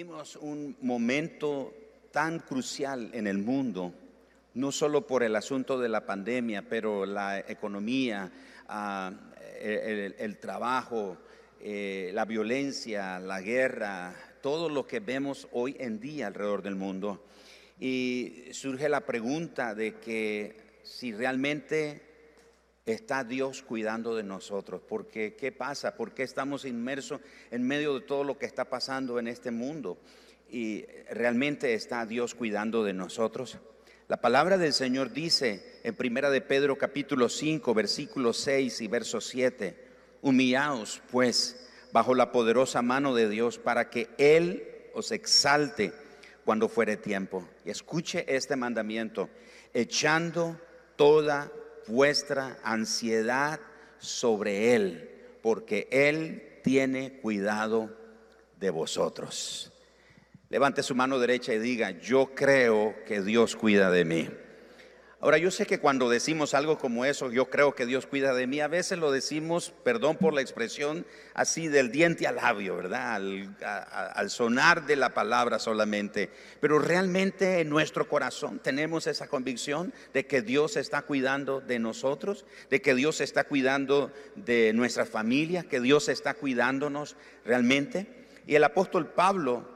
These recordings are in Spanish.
Vivimos un momento tan crucial en el mundo, no solo por el asunto de la pandemia, pero la economía, el, el trabajo, eh, la violencia, la guerra, todo lo que vemos hoy en día alrededor del mundo. Y surge la pregunta de que si realmente está Dios cuidando de nosotros, porque ¿qué pasa? ¿Por qué estamos inmersos en medio de todo lo que está pasando en este mundo? Y realmente está Dios cuidando de nosotros. La palabra del Señor dice en Primera de Pedro capítulo 5, versículo 6 y verso 7, Humillaos, pues, bajo la poderosa mano de Dios, para que Él os exalte cuando fuere tiempo. Y escuche este mandamiento, echando toda vuestra ansiedad sobre Él, porque Él tiene cuidado de vosotros. Levante su mano derecha y diga, yo creo que Dios cuida de mí. Ahora, yo sé que cuando decimos algo como eso, yo creo que Dios cuida de mí, a veces lo decimos, perdón por la expresión, así del diente al labio, ¿verdad? Al, sonar de la palabra solamente. Pero realmente en nuestro corazón tenemos esa convicción de que Dios está cuidando de nosotros, de que Dios está cuidando de nuestra familia, que Dios está cuidándonos realmente. Y el apóstol Pablo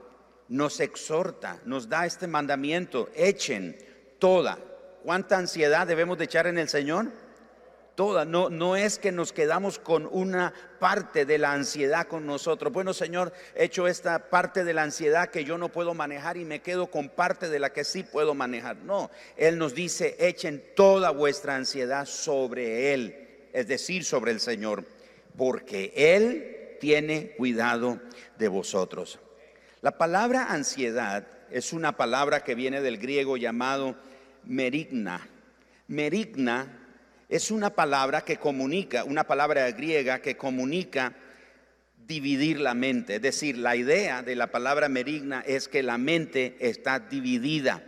nos exhorta, nos da este mandamiento, echen toda ¿Cuánta ansiedad debemos de echar en el Señor? Toda, no, no es que nos quedamos con una parte de la ansiedad con nosotros. Bueno, Señor, he hecho esta parte de la ansiedad que yo no puedo manejar y me quedo con parte de la que sí puedo manejar. No, Él nos dice, echen toda vuestra ansiedad sobre Él, es decir, sobre el Señor, porque Él tiene cuidado de vosotros. La palabra ansiedad es una palabra que viene del griego llamado merigna. Merigna es una palabra que comunica, una palabra griega que comunica dividir la mente. Es decir, la idea de la palabra merigna es que la mente está dividida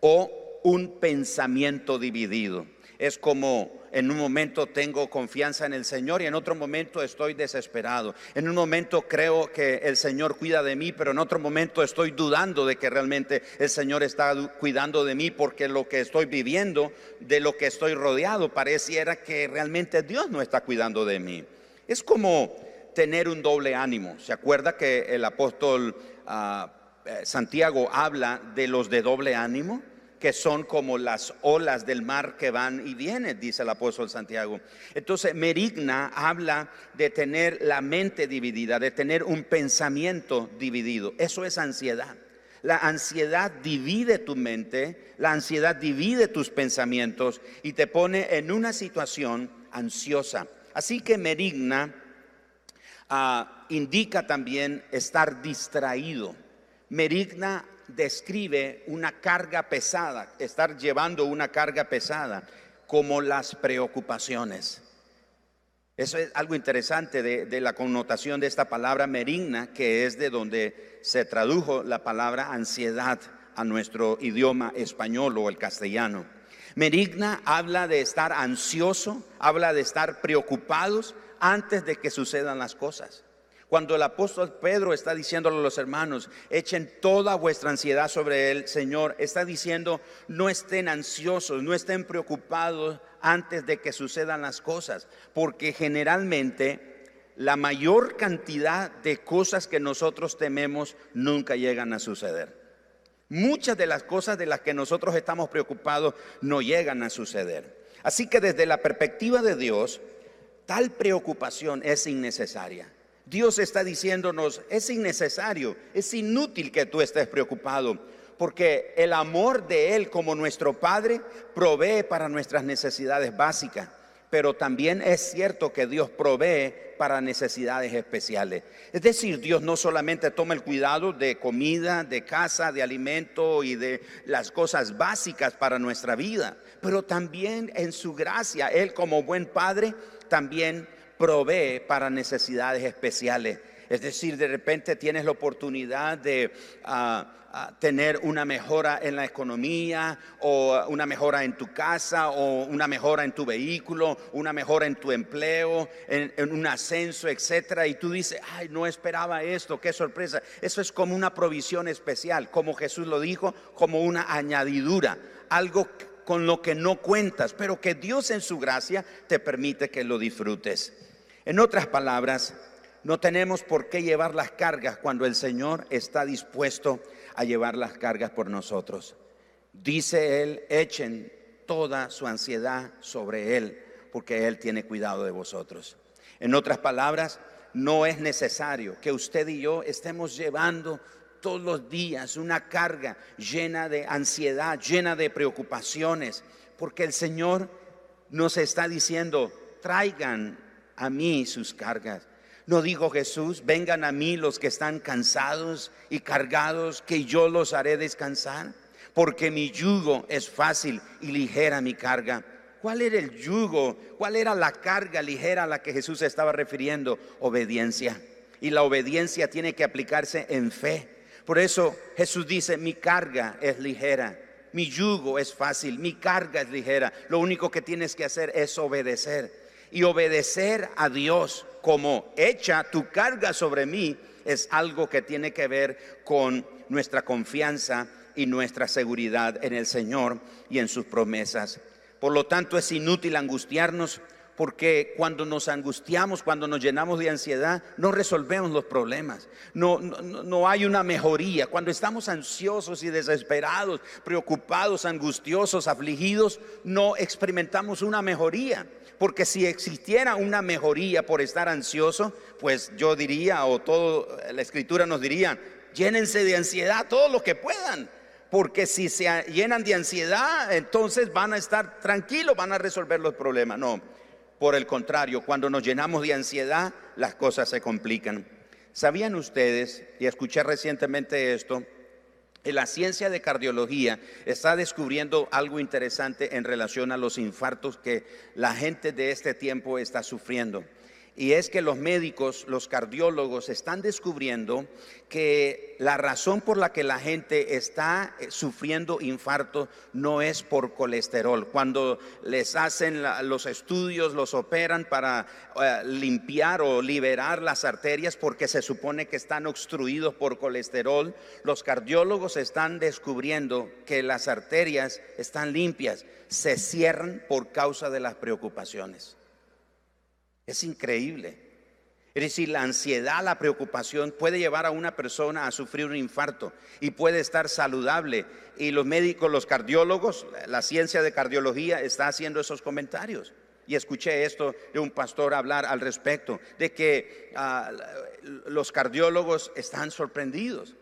o un pensamiento dividido. Es como en un momento tengo confianza en el Señor y en otro momento estoy desesperado. En un momento creo que el Señor cuida de mí, pero en otro momento estoy dudando de que realmente el Señor está cuidando de mí porque lo que estoy viviendo, de lo que estoy rodeado, pareciera que realmente Dios no está cuidando de mí. Es como tener un doble ánimo. ¿Se acuerda que el apóstol ah, eh, Santiago habla de los de doble ánimo? Que son como las olas del mar que van y vienen, dice el apóstol Santiago. Entonces, merigna habla de tener la mente dividida, de tener un pensamiento dividido. Eso es ansiedad. La ansiedad divide tu mente, la ansiedad divide tus pensamientos y te pone en una situación ansiosa. Así que merigna ah, indica también estar distraído. Merigna describe una carga pesada, estar llevando una carga pesada, como las preocupaciones. Eso es algo interesante de, la connotación de esta palabra merigna, que es de donde se tradujo la palabra ansiedad a nuestro idioma español o el castellano. Merigna habla de estar ansioso, habla de estar preocupados antes de que sucedan las cosas. Cuando el apóstol Pedro está diciéndole a los hermanos, echen toda vuestra ansiedad sobre el Señor, está diciendo, no estén ansiosos, no estén preocupados antes de que sucedan las cosas, porque generalmente la mayor cantidad de cosas que nosotros tememos nunca llegan a suceder. Muchas de las cosas de las que nosotros estamos preocupados no llegan a suceder. Así que desde la perspectiva de Dios, tal preocupación es innecesaria. Dios está diciéndonos, es innecesario, es inútil que tú estés preocupado, porque el amor de Él como nuestro Padre provee para nuestras necesidades básicas, pero también es cierto que Dios provee para necesidades especiales. Es decir, Dios no solamente toma el cuidado de comida, de casa, de alimento y de las cosas básicas para nuestra vida, pero también en su gracia, Él como buen Padre también provee para necesidades especiales. Es decir, de repente tienes la oportunidad de ah, ah, tener una mejora en la economía o una mejora en tu casa o una mejora en tu vehículo, una mejora en tu empleo, en, en un ascenso, etcétera. Y tú dices, ay, no esperaba esto, qué sorpresa. Eso es como una provisión especial, como Jesús lo dijo, como una añadidura, algo con lo que no cuentas, pero que Dios en su gracia te permite que lo disfrutes. En otras palabras, no tenemos por qué llevar las cargas cuando el Señor está dispuesto a llevar las cargas por nosotros. Dice Él, echen toda su ansiedad sobre Él, porque Él tiene cuidado de vosotros. En otras palabras, no es necesario que usted y yo estemos llevando todos los días una carga llena de ansiedad, llena de preocupaciones, porque el Señor nos está diciendo, traigan a mí sus cargas. No dijo Jesús, vengan a mí los que están cansados y cargados, que yo los haré descansar, porque mi yugo es fácil y ligera mi carga. ¿Cuál era el yugo? ¿Cuál era la carga ligera a la que Jesús estaba refiriendo? Obediencia. Y la obediencia tiene que aplicarse en fe. Por eso Jesús dice, mi carga es ligera, mi yugo es fácil, mi carga es ligera. Lo único que tienes que hacer es obedecer. Y obedecer a Dios como echa tu carga sobre mí es algo que tiene que ver con nuestra confianza y nuestra seguridad en el Señor y en sus promesas. Por lo tanto, es inútil angustiarnos porque cuando nos angustiamos, cuando nos llenamos de ansiedad, no resolvemos los problemas, no, no, hay una mejoría. Cuando estamos ansiosos y desesperados, preocupados, angustiosos, afligidos, no experimentamos una mejoría. Porque si existiera una mejoría por estar ansioso, pues yo diría, o todo la escritura nos diría, llénense de ansiedad todo lo que puedan. Porque si se llenan de ansiedad, entonces van a estar tranquilos, van a resolver los problemas. No, por el contrario, cuando nos llenamos de ansiedad, las cosas se complican. ¿Sabían ustedes, y escuché recientemente esto, que la ciencia de cardiología está descubriendo algo interesante en relación a los infartos que la gente de este tiempo está sufriendo? Y es que los médicos, los cardiólogos están descubriendo que la razón por la que la gente está eh, sufriendo infarto no es por colesterol. Cuando les hacen los estudios, los operan para eh, limpiar o liberar las arterias porque se supone que están obstruidos por colesterol, los cardiólogos están descubriendo que las arterias están limpias, se cierran por causa de las preocupaciones. Es increíble. Es decir, la ansiedad, la preocupación puede llevar a una persona a sufrir un infarto y puede estar saludable. Y los médicos, los cardiólogos, la ciencia de cardiología está haciendo esos comentarios. Y escuché esto de un pastor hablar al respecto, de que ah, los cardiólogos están sorprendidos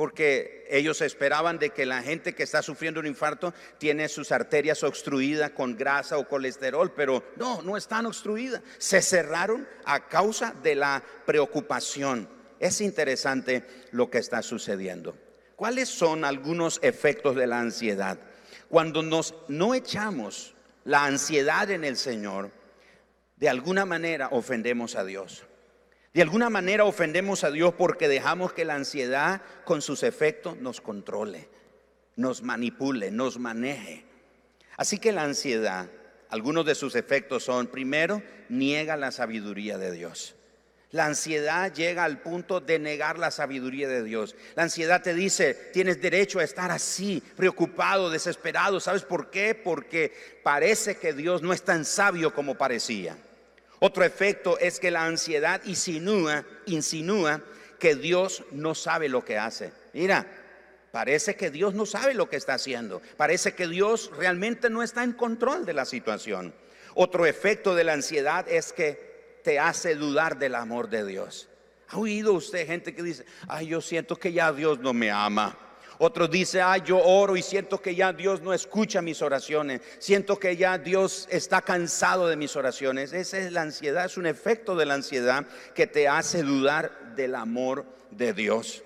porque ellos esperaban de que la gente que está sufriendo un infarto tiene sus arterias obstruidas con grasa o colesterol, pero no, no están obstruidas. Se cerraron a causa de la preocupación. Es interesante lo que está sucediendo. ¿Cuáles son algunos efectos de la ansiedad? Cuando nos no echamos la ansiedad en el Señor, de alguna manera ofendemos a Dios. De alguna manera ofendemos a Dios porque dejamos que la ansiedad con sus efectos nos controle, nos manipule, nos maneje. Así que la ansiedad, algunos de sus efectos son, primero, niega la sabiduría de Dios. La ansiedad llega al punto de negar la sabiduría de Dios. La ansiedad te dice, tienes derecho a estar así, preocupado, desesperado. ¿Sabes por qué? Porque parece que Dios no es tan sabio como parecía. Otro efecto es que la ansiedad insinúa, que Dios no sabe lo que hace. Mira, parece que Dios no sabe lo que está haciendo. Parece que Dios realmente no está en control de la situación. Otro efecto de la ansiedad es que te hace dudar del amor de Dios. ¿Ha oído usted gente que dice, ay, yo siento que ya Dios no me ama? Otros dicen, ay, yo oro y siento que ya Dios no escucha mis oraciones. Siento que ya Dios está cansado de mis oraciones. Esa es la ansiedad, es un efecto de la ansiedad que te hace dudar del amor de Dios.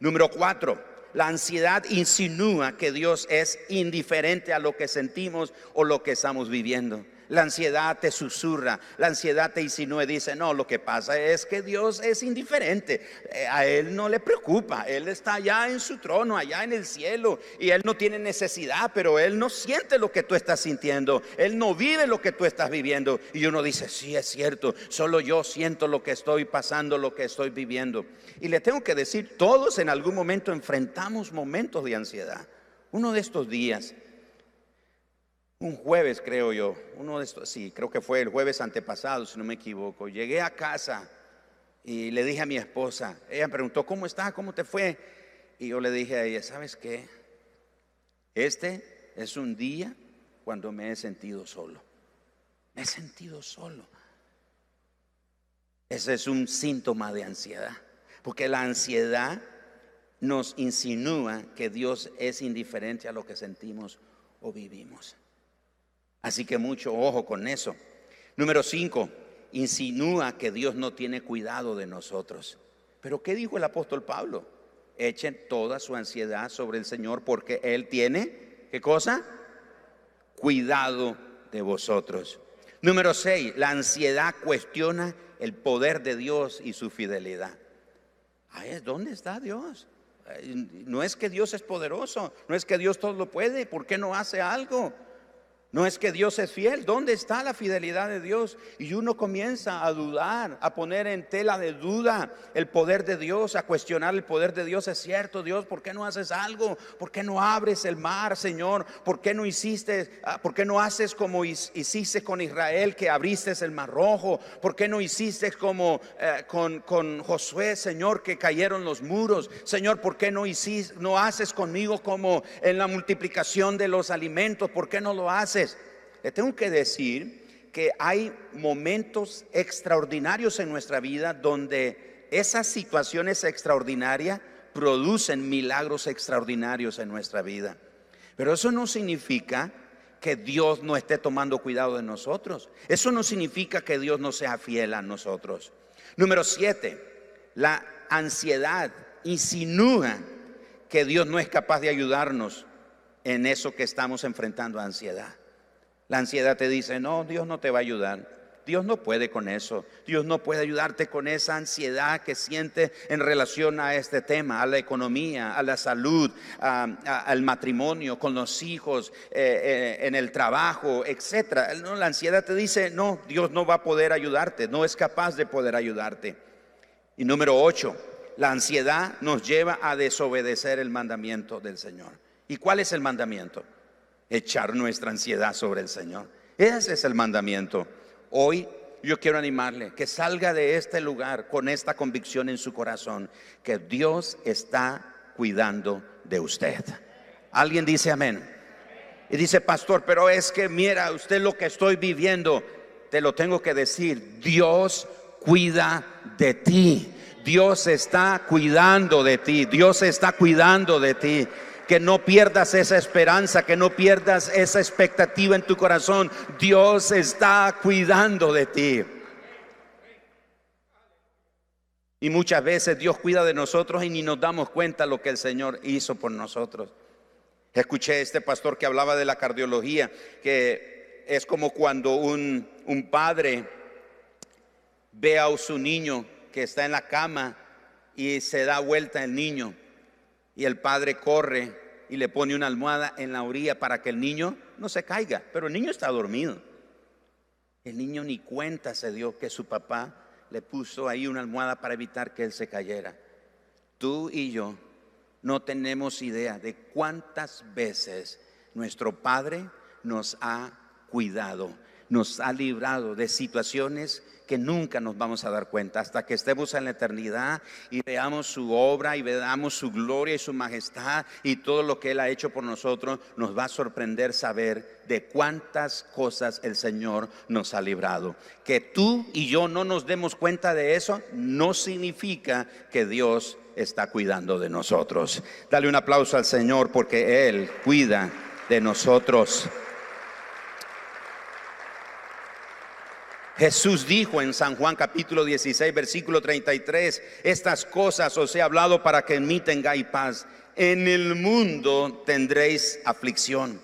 Número cuatro, la ansiedad insinúa que Dios es indiferente a lo que sentimos o lo que estamos viviendo. La ansiedad te susurra, la ansiedad te insinúa y dice, no, lo que pasa es que Dios es indiferente, eh, a Él no le preocupa, Él está allá en su trono, allá en el cielo, y Él no tiene necesidad, pero Él no siente lo que tú estás sintiendo, Él no vive lo que tú estás viviendo. Y uno dice, sí, es cierto, solo yo siento lo que estoy pasando, lo que estoy viviendo. Y le tengo que decir, todos en algún momento enfrentamos momentos de ansiedad. Uno de estos días, un jueves creo yo, uno de estos, sí, creo que fue el jueves antepasado, si no me equivoco, llegué a casa y le dije a mi esposa, ella preguntó, ¿cómo estás? ¿Cómo te fue? Y yo le dije a ella, ¿sabes qué? Este es un día cuando me he sentido solo. Me he sentido solo. Ese es un síntoma de ansiedad, porque la ansiedad nos insinúa que Dios es indiferente a lo que sentimos o vivimos. Así que mucho ojo con eso. Número cinco, insinúa que Dios no tiene cuidado de nosotros. Pero ¿qué dijo el apóstol Pablo? Echen toda su ansiedad sobre el Señor porque Él tiene, ¿qué cosa? Cuidado de vosotros. Número seis, la ansiedad cuestiona el poder de Dios y su fidelidad. ¿Dónde está Dios? No es que Dios es poderoso, no es que Dios todo lo puede, ¿por qué no hace algo? No es que Dios es fiel. ¿Dónde está la fidelidad de Dios? Y uno comienza a dudar, a poner en tela de duda el poder de Dios, a cuestionar el poder de Dios. Es cierto, Dios, ¿por qué no haces algo? ¿Por qué no abres el mar, Señor? ¿Por qué no hiciste, ah, por qué no haces como hiciste con Israel, que abriste el mar rojo? ¿Por qué no hiciste como eh, con, con, Josué, Señor, que cayeron los muros? Señor, ¿por qué no, no haces conmigo como en la multiplicación de los alimentos? ¿Por qué no lo haces? Le tengo que decir que hay momentos extraordinarios en nuestra vida donde esas situaciones extraordinarias producen milagros extraordinarios en nuestra vida. Pero eso no significa que Dios no esté tomando cuidado de nosotros. Eso no significa que Dios no sea fiel a nosotros. Número siete, la ansiedad insinúa que Dios no es capaz de ayudarnos en eso que estamos enfrentando, ansiedad. La ansiedad te dice, no, Dios no te va a ayudar. Dios no puede con eso. Dios no puede ayudarte con esa ansiedad que siente en relación a este tema, a la economía, a la salud, al matrimonio, con los hijos, eh, eh, en el trabajo, etc. La ansiedad te dice, no, Dios no va a poder ayudarte, no es capaz de poder ayudarte. Y número ocho, la ansiedad nos lleva a desobedecer el mandamiento del Señor. ¿Y cuál es el mandamiento? Echar nuestra ansiedad sobre el Señor. Ese es el mandamiento. Hoy yo quiero animarle que salga de este lugar con esta convicción en su corazón, que Dios está cuidando de usted. Alguien dice amén. Y dice, pastor, pero es que mira usted lo que estoy viviendo. Te lo tengo que decir, Dios cuida de ti. Dios está cuidando de ti. Dios está cuidando de ti que no pierdas esa esperanza, que no pierdas esa expectativa en tu corazón. Dios está cuidando de ti. Y muchas veces Dios cuida de nosotros y ni nos damos cuenta lo que el Señor hizo por nosotros. Escuché a este pastor que hablaba de la cardiología, que es como cuando un, un padre ve a su niño que está en la cama y se da vuelta el niño y el padre corre y le pone una almohada en la orilla para que el niño no se caiga, pero el niño está dormido. El niño ni cuenta se dio que su papá le puso ahí una almohada para evitar que él se cayera. Tú y yo no tenemos idea de cuántas veces nuestro Padre nos ha cuidado, nos ha librado de situaciones que nunca nos vamos a dar cuenta hasta que estemos en la eternidad y veamos su obra y veamos su gloria y su majestad y todo lo que Él ha hecho por nosotros, nos va a sorprender saber de cuántas cosas el Señor nos ha librado. Que tú y yo no nos demos cuenta de eso no significa que Dios está cuidando de nosotros. Dale un aplauso al Señor porque Él cuida de nosotros. Jesús dijo en San Juan capítulo 16, versículo 33, estas cosas os he hablado para que en mí tengáis paz. En el mundo tendréis aflicción,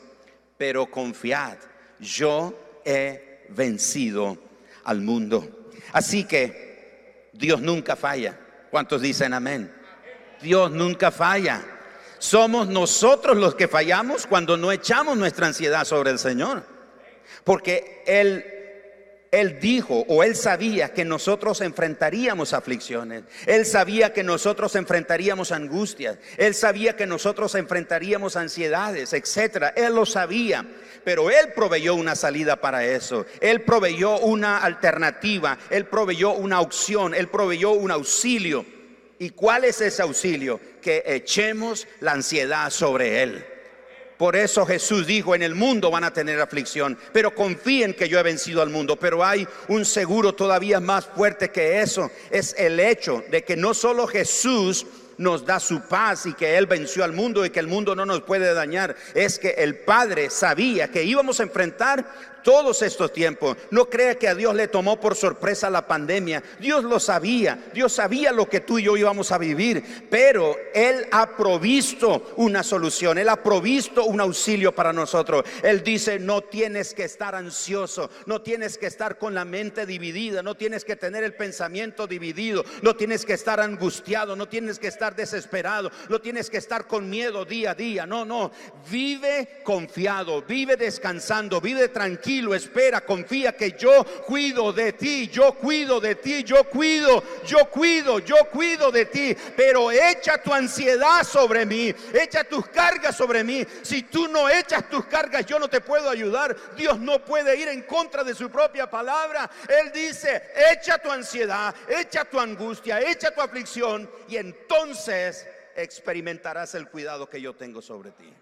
pero confiad, yo he vencido al mundo. Así que Dios nunca falla. ¿Cuántos dicen amén? Dios nunca falla. Somos nosotros los que fallamos cuando no echamos nuestra ansiedad sobre el Señor. Porque Él él dijo o él sabía que nosotros enfrentaríamos aflicciones. Él sabía que nosotros enfrentaríamos angustias. Él sabía que nosotros enfrentaríamos ansiedades, etcétera. Él lo sabía, pero él proveyó una salida para eso. Él proveyó una alternativa, él proveyó una opción, él proveyó un auxilio. ¿Y cuál es ese auxilio? Que echemos la ansiedad sobre él. Por eso Jesús dijo, en el mundo van a tener aflicción, pero confíen que yo he vencido al mundo. Pero hay un seguro todavía más fuerte que eso. Es el hecho de que no solo Jesús nos da su paz y que Él venció al mundo y que el mundo no nos puede dañar. Es que el Padre sabía que íbamos a enfrentar todos estos tiempos. No crea que a Dios le tomó por sorpresa la pandemia. Dios lo sabía. Dios sabía lo que tú y yo íbamos a vivir. Pero Él ha provisto una solución. Él ha provisto un auxilio para nosotros. Él dice, no tienes que estar ansioso. No tienes que estar con la mente dividida. No tienes que tener el pensamiento dividido. No tienes que estar angustiado. No tienes que estar desesperado. No tienes que estar con miedo día a día. No, no. Vive confiado. Vive descansando. Vive tranquilo espera, confía que yo cuido de ti, yo cuido de ti, yo cuido, yo cuido, yo cuido de ti. Pero echa tu ansiedad sobre mí, echa tus cargas sobre mí. Si tú no echas tus cargas, yo no te puedo ayudar. Dios no puede ir en contra de su propia palabra. Él dice, echa tu ansiedad, echa tu angustia, echa tu aflicción y entonces experimentarás el cuidado que yo tengo sobre ti.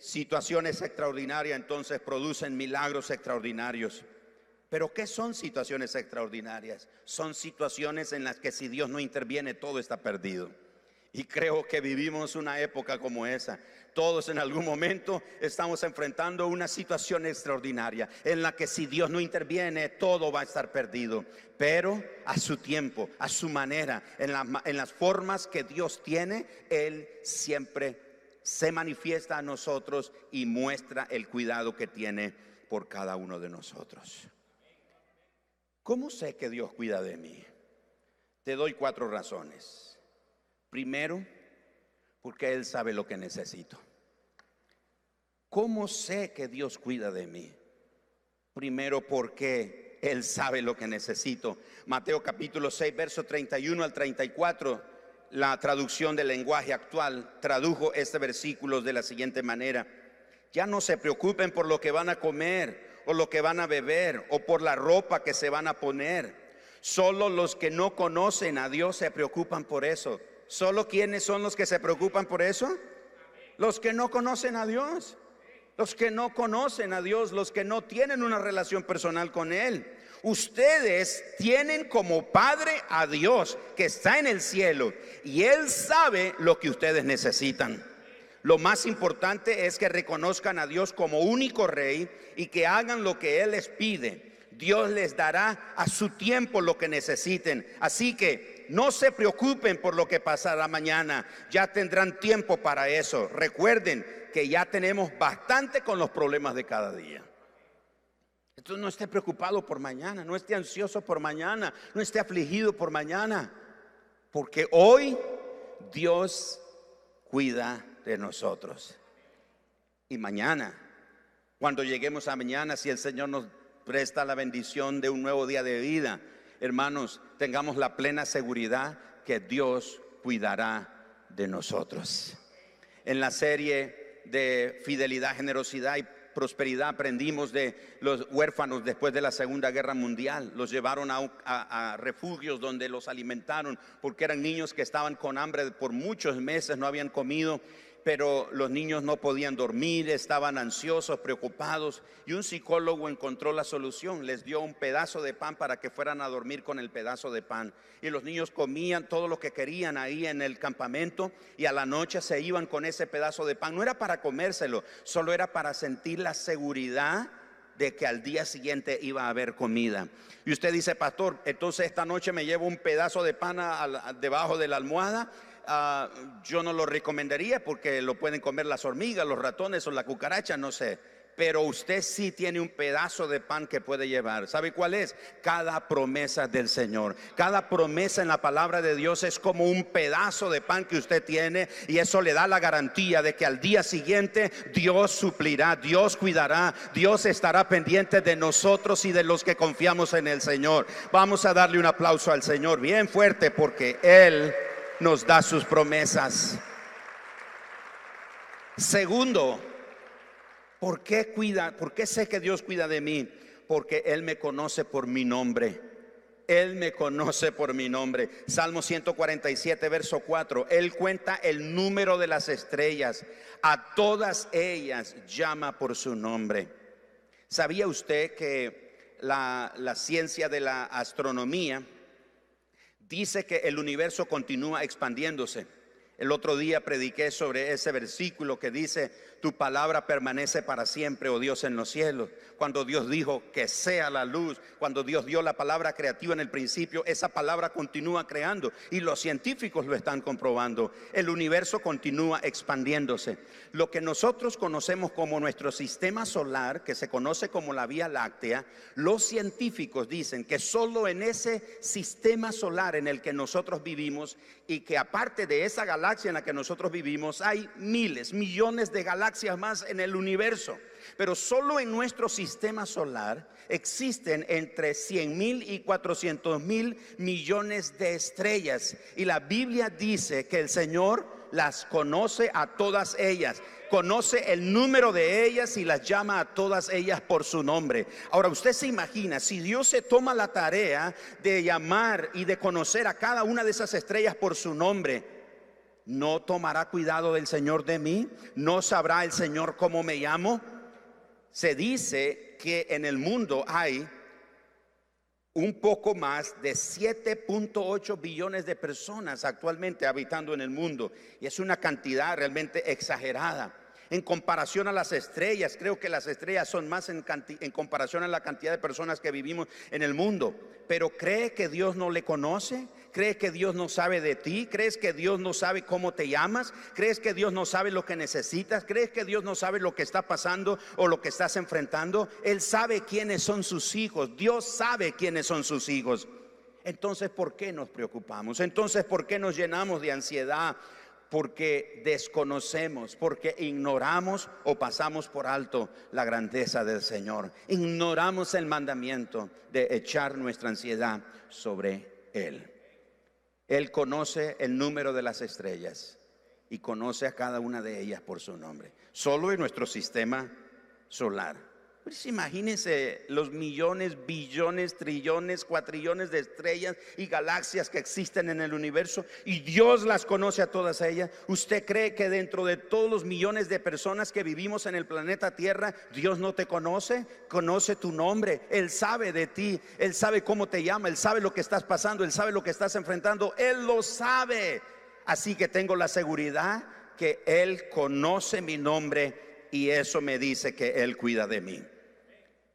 Situaciones extraordinarias entonces producen milagros extraordinarios. Pero ¿qué son situaciones extraordinarias? Son situaciones en las que si Dios no interviene todo está perdido. Y creo que vivimos una época como esa. Todos en algún momento estamos enfrentando una situación extraordinaria en la que si Dios no interviene todo va a estar perdido. Pero a su tiempo, a su manera, en, en las formas que Dios tiene, Él siempre se manifiesta a nosotros y muestra el cuidado que tiene por cada uno de nosotros. ¿Cómo sé que Dios cuida de mí? Te doy cuatro razones. Primero, porque Él sabe lo que necesito. ¿Cómo sé que Dios cuida de mí? Primero, porque Él sabe lo que necesito. Mateo capítulo 6, verso 31 al 34 la traducción del lenguaje actual tradujo este versículo de la siguiente manera. Ya no se preocupen por lo que van a comer o lo que van a beber o por la ropa que se van a poner. Solo los que no conocen a Dios se preocupan por eso. ¿Solo quiénes son los que se preocupan por eso? Los que no conocen a Dios. Los que no conocen a Dios, los que no tienen una relación personal con Él. Ustedes tienen como Padre a Dios que está en el cielo y Él sabe lo que ustedes necesitan. Lo más importante es que reconozcan a Dios como único rey y que hagan lo que Él les pide. Dios les dará a su tiempo lo que necesiten. Así que no se preocupen por lo que pasará mañana. Ya tendrán tiempo para eso. Recuerden que ya tenemos bastante con los problemas de cada día. Entonces no esté preocupado por mañana, no esté ansioso por mañana, no esté afligido por mañana, porque hoy Dios cuida de nosotros. Y mañana, cuando lleguemos a mañana, si el Señor nos presta la bendición de un nuevo día de vida, hermanos, tengamos la plena seguridad que Dios cuidará de nosotros. En la serie de fidelidad, generosidad y prosperidad aprendimos de los huérfanos después de la Segunda Guerra Mundial. Los llevaron a, refugios donde los alimentaron porque eran niños que estaban con hambre por muchos meses, no habían comido pero los niños no podían dormir, estaban ansiosos, preocupados, y un psicólogo encontró la solución, les dio un pedazo de pan para que fueran a dormir con el pedazo de pan. Y los niños comían todo lo que querían ahí en el campamento y a la noche se iban con ese pedazo de pan. No era para comérselo, solo era para sentir la seguridad de que al día siguiente iba a haber comida. Y usted dice, pastor, entonces esta noche me llevo un pedazo de pan debajo de la almohada Ah, yo no lo recomendaría porque lo pueden comer las hormigas, los ratones o la cucaracha, no sé. pero usted sí tiene un pedazo de pan que puede llevar. ¿Sabe cuál es? Cada promesa del Señor. Cada promesa en la palabra de Dios es como un pedazo de pan que usted tiene y eso le da la garantía de que al día siguiente Dios suplirá, Dios cuidará, Dios estará pendiente de nosotros y de los que confiamos en el Señor. Vamos a darle un aplauso al Señor bien fuerte porque Él nos da sus promesas. Segundo, ¿Por qué cuida? ¿Por qué sé que Dios cuida de mí? Porque Él me conoce por mi nombre. Él me conoce por mi nombre. Salmo 147, verso 4. Él cuenta el número de las estrellas. A todas ellas llama por su nombre. ¿Sabía usted que la, la ciencia de la astronomía dice que el universo continúa expandiéndose? El otro día prediqué sobre ese versículo que dice, tu palabra permanece para siempre, oh Dios, en los cielos. Cuando Dios dijo que sea la luz, cuando Dios dio la palabra creativa en el principio, esa palabra continúa creando y los científicos lo están comprobando. El universo continúa expandiéndose. Lo que nosotros conocemos como nuestro sistema solar, que se conoce como la Vía Láctea, los científicos dicen que solo en ese sistema solar en el que nosotros vivimos y que aparte de esa galaxia en la que nosotros vivimos hay miles, millones de galaxias más en el universo. Pero solo en nuestro sistema solar existen entre 100 mil y 400 mil millones de estrellas. Y la Biblia dice que el Señor las conoce a todas ellas conoce el número de ellas y las llama a todas ellas por su nombre. Ahora usted se imagina, si Dios se toma la tarea de llamar y de conocer a cada una de esas estrellas por su nombre, ¿no tomará cuidado del Señor de mí? ¿No sabrá el Señor cómo me llamo? Se dice que en el mundo hay un poco más de 7.8 billones de personas actualmente habitando en el mundo. Y es una cantidad realmente exagerada en comparación a las estrellas. Creo que las estrellas son más en, comparación a la cantidad de personas que vivimos en el mundo. Pero cree que Dios no le conoce, cree que Dios no sabe de ti, crees que Dios no sabe cómo te llamas, crees que Dios no sabe lo que necesitas, crees que Dios no sabe lo que está pasando o lo que estás enfrentando. Él sabe quiénes son sus hijos, Dios sabe quiénes son sus hijos. Entonces, ¿por qué nos preocupamos? Entonces, ¿por qué nos llenamos de ansiedad? porque desconocemos, porque ignoramos o pasamos por alto la grandeza del Señor. Ignoramos el mandamiento de echar nuestra ansiedad sobre Él. Él conoce el número de las estrellas y conoce a cada una de ellas por su nombre. Solo en nuestro sistema solar. Pues imagínense los millones, billones, trillones, cuatrillones de estrellas y galaxias que existen en el universo y Dios las conoce a todas ellas. ¿Usted cree que dentro de todos los millones de personas que vivimos en el planeta Tierra, Dios no te conoce? Conoce tu nombre, Él sabe de ti, Él sabe cómo te llama, Él sabe lo que estás pasando, Él sabe lo que estás enfrentando, Él lo sabe. Así que tengo la seguridad que Él conoce mi nombre y eso me dice que Él cuida de mí.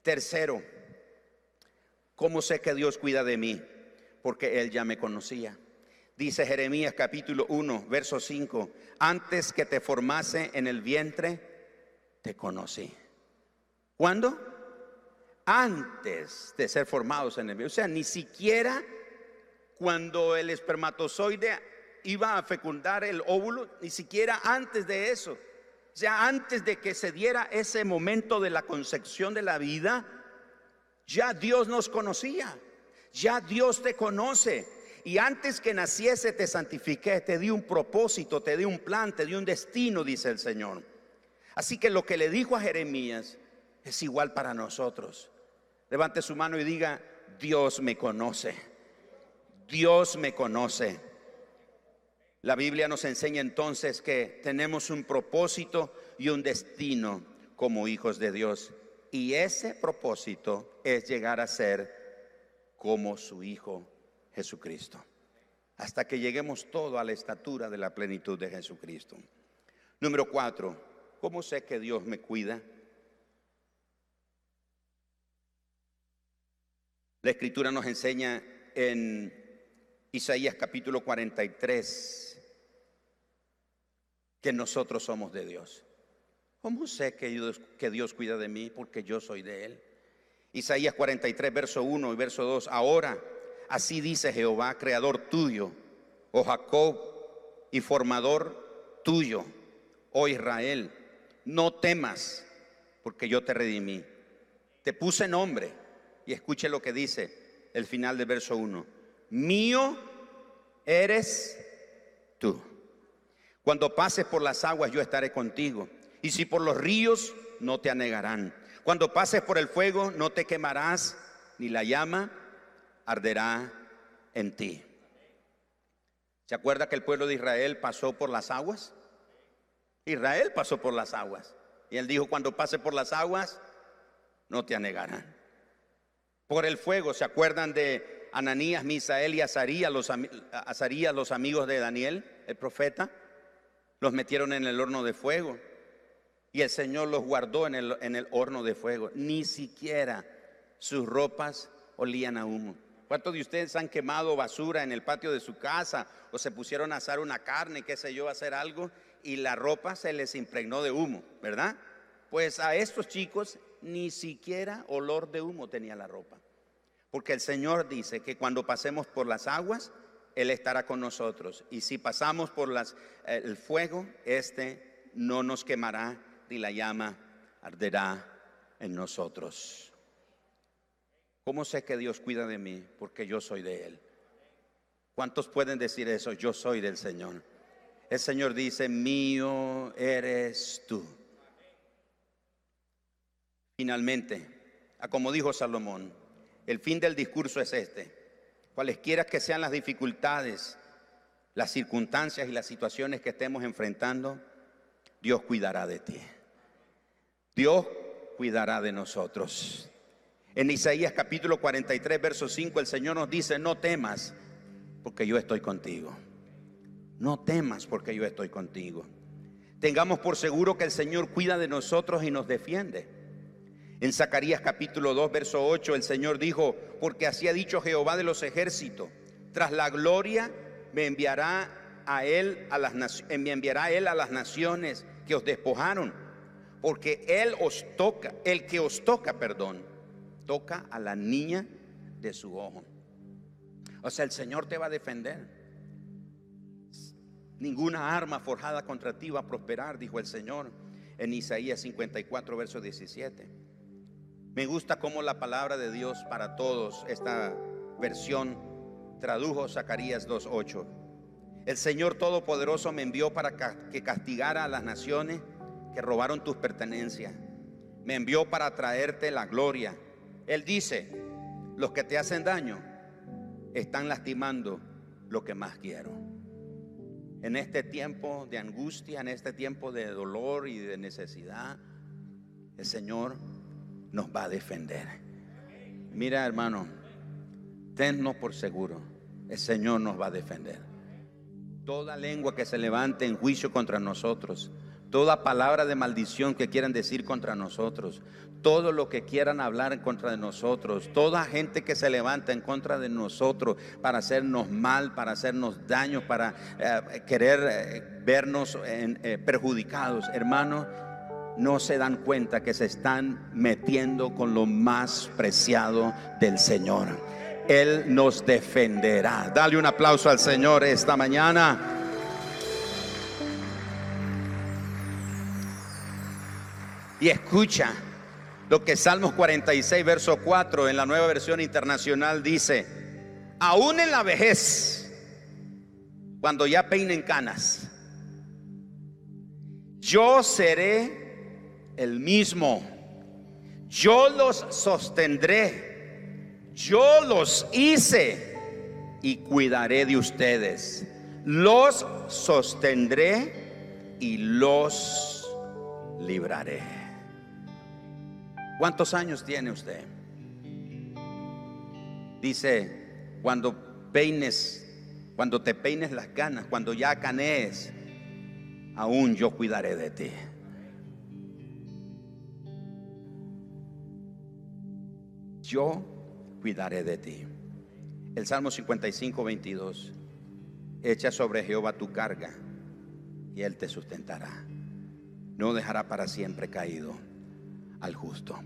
Tercero, ¿cómo sé que Dios cuida de mí? Porque Él ya me conocía. Dice Jeremías capítulo 1, verso 5, antes que te formase en el vientre, te conocí. ¿Cuándo? Antes de ser formados en el vientre. O sea, ni siquiera cuando el espermatozoide iba a fecundar el óvulo, ni siquiera antes de eso. Sea, antes de que se diera ese momento de la concepción de la vida, ya Dios nos conocía, ya Dios te conoce. Y antes que naciese te santifiqué, te di un propósito, te di un plan, te di un destino, dice el Señor. Así que lo que le dijo a Jeremías es igual para nosotros. Levante su mano y diga, Dios me conoce. Dios me conoce. La Biblia nos enseña entonces que tenemos un propósito y un destino como hijos de Dios. Y ese propósito es llegar a ser como su Hijo Jesucristo. Hasta que lleguemos todo a la estatura de la plenitud de Jesucristo. Número cuatro, ¿cómo sé que Dios me cuida? La escritura nos enseña en Isaías capítulo 43 que nosotros somos de Dios. ¿Cómo sé que Dios, cuida de mí? Porque yo soy de Él. Isaías 43, verso 1 y verso 2. Ahora, así dice Jehová, creador tuyo, oh Jacob, y formador tuyo, oh Israel, no temas, porque yo te redimí. Te puse nombre, y escuche lo que dice el final del verso 1. Mío eres tú. Cuando pases por las aguas, yo estaré contigo. Y si por los ríos, no te anegarán. Cuando pases por el fuego, no te quemarás, ni la llama arderá en ti. ¿Se acuerda que el pueblo de Israel pasó por las aguas? Israel pasó por las aguas. Y él dijo, cuando pase por las aguas, no te anegarán. Por el fuego, ¿se acuerdan de Ananías, Misael y Azarías, los, Azarías, los amigos de Daniel, el profeta? Los metieron en el horno de fuego. Y el Señor los guardó en el, horno de fuego. Ni siquiera sus ropas olían a humo. ¿Cuántos de ustedes han quemado basura en el patio de su casa o se pusieron a asar una carne, qué sé yo, a hacer algo y la ropa se les impregnó de humo, ¿verdad? Pues a estos chicos ni siquiera olor de humo tenía la ropa. Porque el Señor dice que cuando pasemos por las aguas, Él estará con nosotros. Y si pasamos por las, el fuego, este no nos quemará y la llama arderá en nosotros. ¿Cómo sé que Dios cuida de mí? Porque yo soy de Él. ¿Cuántos pueden decir eso? Yo soy del Señor. El Señor dice, mío eres tú. Finalmente, como dijo Salomón, el fin del discurso es este. Cualesquiera que sean las dificultades, las circunstancias y las situaciones que estemos enfrentando, Dios cuidará de ti. Dios cuidará de nosotros. En Isaías capítulo 43, verso 5, el Señor nos dice, no temas, porque yo estoy contigo. No temas, porque yo estoy contigo. Tengamos por seguro que el Señor cuida de nosotros y nos defiende. En Zacarías capítulo 2, verso 8, el Señor dijo, porque así ha dicho Jehová de los ejércitos, tras la gloria me enviará a él a las me enviará a él a las naciones que os despojaron porque Él os toca, el que os toca, perdón, toca a la niña de su ojo. O sea, el Señor te va a defender. Ninguna arma forjada contra ti va a prosperar, dijo el Señor en Isaías 54, verso 17. Me gusta cómo la palabra de Dios para todos, esta versión, tradujo Zacarías 2.8. El Señor Todopoderoso me envió para que castigara a las naciones que robaron tus pertenencias. Me envió para traerte la gloria. Él dice, los que te hacen daño están lastimando lo que más quiero. En este tiempo de angustia, en este tiempo de dolor y de necesidad, el Señor nos va a defender. Mira, hermano, tennos por seguro, el Señor nos va a defender. Toda lengua que se levante en juicio contra nosotros, toda palabra de maldición que quieran decir contra nosotros, todo lo que quieran hablar en contra de nosotros, toda gente que se levanta en contra de nosotros para hacernos mal, para hacernos daño, para eh, querer eh, vernos eh, perjudicados, hermanos, no se dan cuenta que se están metiendo con lo más preciado del Señor. Él nos defenderá. Dale un aplauso al Señor esta mañana. Y escucha lo que Salmos 46, verso 4 en la nueva versión internacional dice, aún en la vejez, cuando ya peinen canas, yo seré el mismo, yo los sostendré, yo los hice y cuidaré de ustedes, los sostendré y los libraré. ¿Cuántos años tiene usted? Dice, cuando peines, cuando te peines las canas, cuando ya canees, aún yo cuidaré de ti. Yo cuidaré de ti. El Salmo 55, 22. Echa sobre Jehová tu carga y Él te sustentará. no dejará para siempre caído al justo.